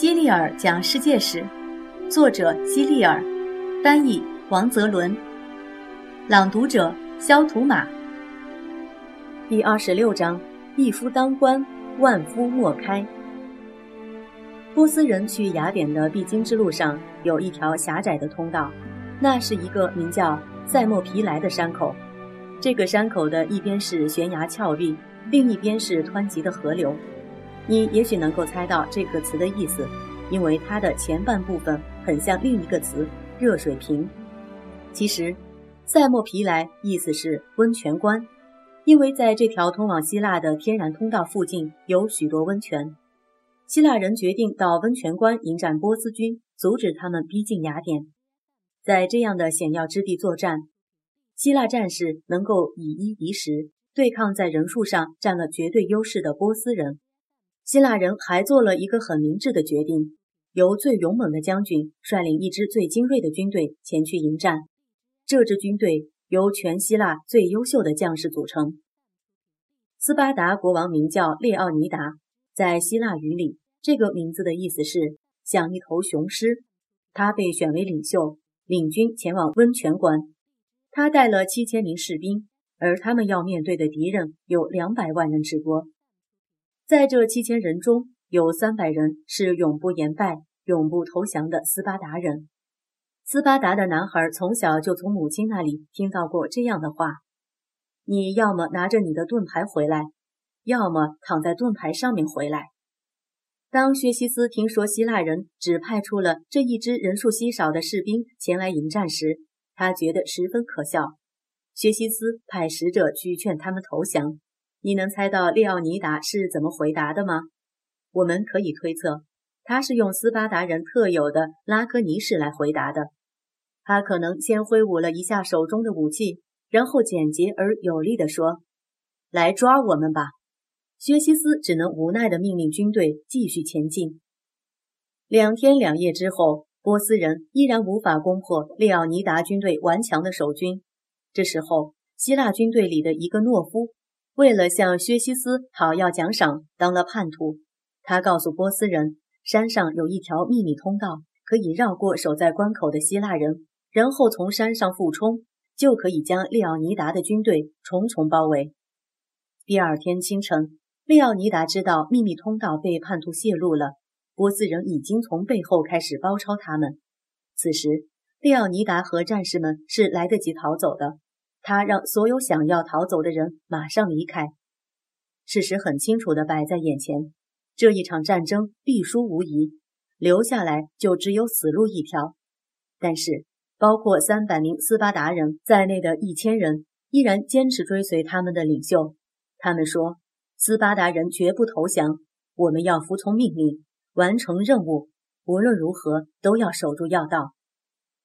希利尔讲世界史，作者希利尔，翻译王泽伦，朗读者肖图马。第二十六章：一夫当关，万夫莫开。波斯人去雅典的必经之路上有一条狭窄的通道，那是一个名叫塞莫皮莱的山口。这个山口的一边是悬崖峭壁，另一边是湍急的河流。你也许能够猜到这个词的意思，因为它的前半部分很像另一个词“热水瓶”。其实，塞莫皮莱意思是温泉关，因为在这条通往希腊的天然通道附近有许多温泉。希腊人决定到温泉关迎战波斯军，阻止他们逼近雅典。在这样的险要之地作战，希腊战士能够以一敌十，对抗在人数上占了绝对优势的波斯人。希腊人还做了一个很明智的决定，由最勇猛的将军率领一支最精锐的军队前去迎战。这支军队由全希腊最优秀的将士组成。斯巴达国王名叫列奥尼达，在希腊语里，这个名字的意思是像一头雄狮。他被选为领袖，领军前往温泉关。他带了七千名士兵，而他们要面对的敌人有两百万人之多。在这七千人中，有三百人是永不言败、永不投降的斯巴达人。斯巴达的男孩从小就从母亲那里听到过这样的话：“你要么拿着你的盾牌回来，要么躺在盾牌上面回来。”当薛西斯听说希腊人只派出了这一支人数稀少的士兵前来迎战时，他觉得十分可笑。薛西斯派使者去劝他们投降。你能猜到列奥尼达是怎么回答的吗？我们可以推测，他是用斯巴达人特有的拉科尼式来回答的。他可能先挥舞了一下手中的武器，然后简洁而有力地说：“来抓我们吧！”薛西斯只能无奈地命令军队继续前进。两天两夜之后，波斯人依然无法攻破列奥尼达军队顽强的守军。这时候，希腊军队里的一个懦夫。为了向薛西斯讨要奖赏，当了叛徒。他告诉波斯人，山上有一条秘密通道，可以绕过守在关口的希腊人，然后从山上俯冲，就可以将利奥尼达的军队重重包围。第二天清晨，利奥尼达知道秘密通道被叛徒泄露了，波斯人已经从背后开始包抄他们。此时，利奥尼达和战士们是来得及逃走的。他让所有想要逃走的人马上离开。事实很清楚地摆在眼前，这一场战争必输无疑，留下来就只有死路一条。但是，包括三百名斯巴达人在内的一千人依然坚持追随他们的领袖。他们说：“斯巴达人绝不投降，我们要服从命令，完成任务，无论如何都要守住要道。”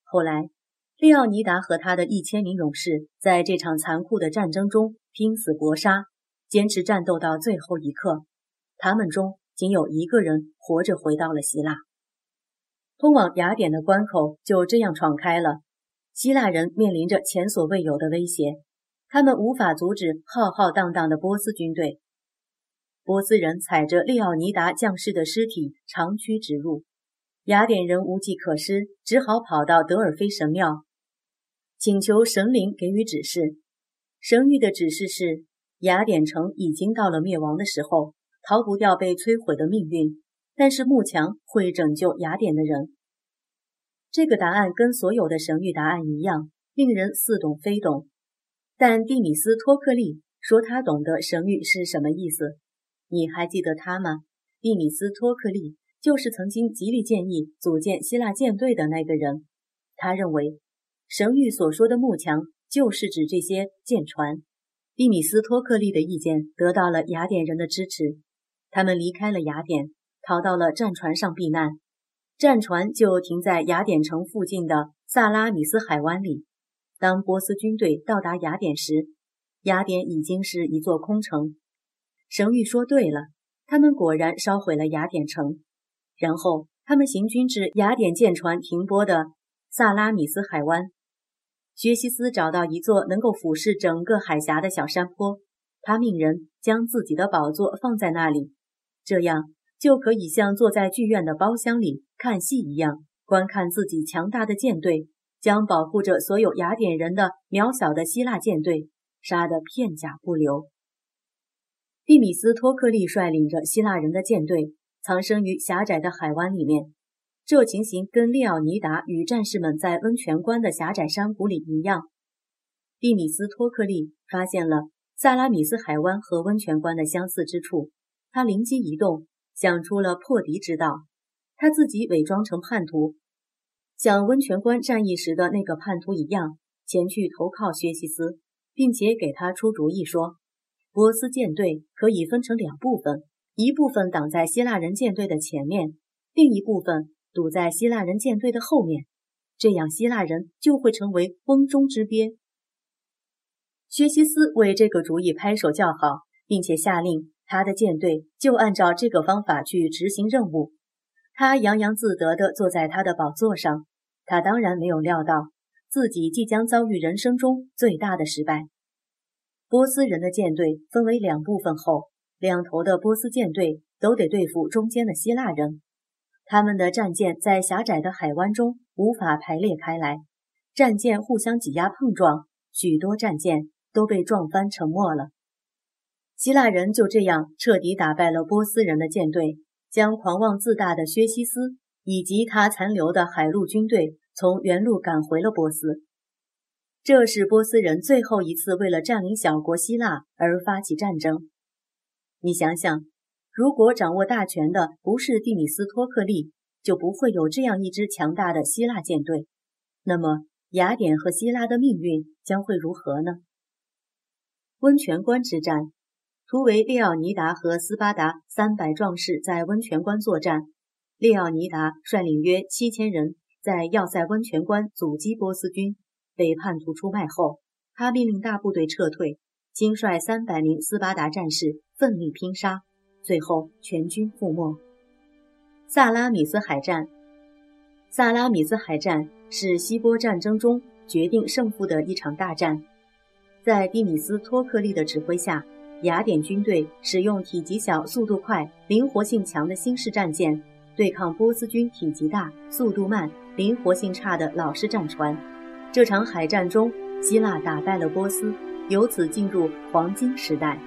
后来。利奥尼达和他的一千名勇士在这场残酷的战争中拼死搏杀，坚持战斗到最后一刻。他们中仅有一个人活着回到了希腊。通往雅典的关口就这样闯开了。希腊人面临着前所未有的威胁，他们无法阻止浩浩荡荡的波斯军队。波斯人踩着利奥尼达将士的尸体长驱直入。雅典人无计可施，只好跑到德尔菲神庙。请求神灵给予指示。神谕的指示是：雅典城已经到了灭亡的时候，逃不掉被摧毁的命运。但是幕墙会拯救雅典的人。这个答案跟所有的神谕答案一样，令人似懂非懂。但蒂米斯托克利说他懂得神谕是什么意思。你还记得他吗？蒂米斯托克利就是曾经极力建议组建希腊舰队的那个人。他认为。神谕所说的幕墙，就是指这些舰船。蒂米斯托克利的意见得到了雅典人的支持，他们离开了雅典，逃到了战船上避难。战船就停在雅典城附近的萨拉米斯海湾里。当波斯军队到达雅典时，雅典已经是一座空城。神谕说对了，他们果然烧毁了雅典城。然后他们行军至雅典舰船停泊的萨拉米斯海湾。薛西斯找到一座能够俯视整个海峡的小山坡，他命人将自己的宝座放在那里，这样就可以像坐在剧院的包厢里看戏一样，观看自己强大的舰队将保护着所有雅典人的渺小的希腊舰队杀得片甲不留。蒂米斯托克利率领着希腊人的舰队藏身于狭窄的海湾里面，这情形跟利奥尼达与战士们在温泉关的狭窄山谷里一样。蒂米斯托克利发现了萨拉米斯海湾和温泉关的相似之处，他灵机一动，想出了破敌之道。他自己伪装成叛徒，像温泉关战役时的那个叛徒一样，前去投靠薛西斯，并且给他出主意说：波斯舰队可以分成两部分，一部分挡在希腊人舰队的前面，另一部分堵在希腊人舰队的后面，这样希腊人就会成为瓮中之鳖。薛西斯为这个主意拍手叫好，并且下令他的舰队就按照这个方法去执行任务。他洋洋自得地坐在他的宝座上。他当然没有料到自己即将遭遇人生中最大的失败。波斯人的舰队分为两部分后，两头的波斯舰队都得对付中间的希腊人。他们的战舰在狭窄的海湾中无法排列开来，战舰互相挤压碰撞，许多战舰。都被撞翻沉没了。希腊人就这样彻底打败了波斯人的舰队，将狂妄自大的薛西斯以及他残留的海陆军队从原路赶回了波斯。这是波斯人最后一次为了占领小国希腊而发起战争。你想想，如果掌握大权的不是蒂米斯托克利，就不会有这样一支强大的希腊舰队。那么，雅典和希腊的命运将会如何呢？温泉关之战，图为列奥尼达和斯巴达三百壮士在温泉关作战。列奥尼达率领约七千人在要塞温泉关阻击波斯军，被叛徒出卖后，他命令大部队撤退，亲率三百名斯巴达战士奋力拼杀，最后全军覆没。萨拉米斯海战，萨拉米斯海战是希波战争中决定胜负的一场大战。在蒂米斯托克利的指挥下，雅典军队使用体积小、速度快、灵活性强的新式战舰，对抗波斯军体积大、速度慢、灵活性差的老式战船。这场海战中，希腊打败了波斯，由此进入黄金时代。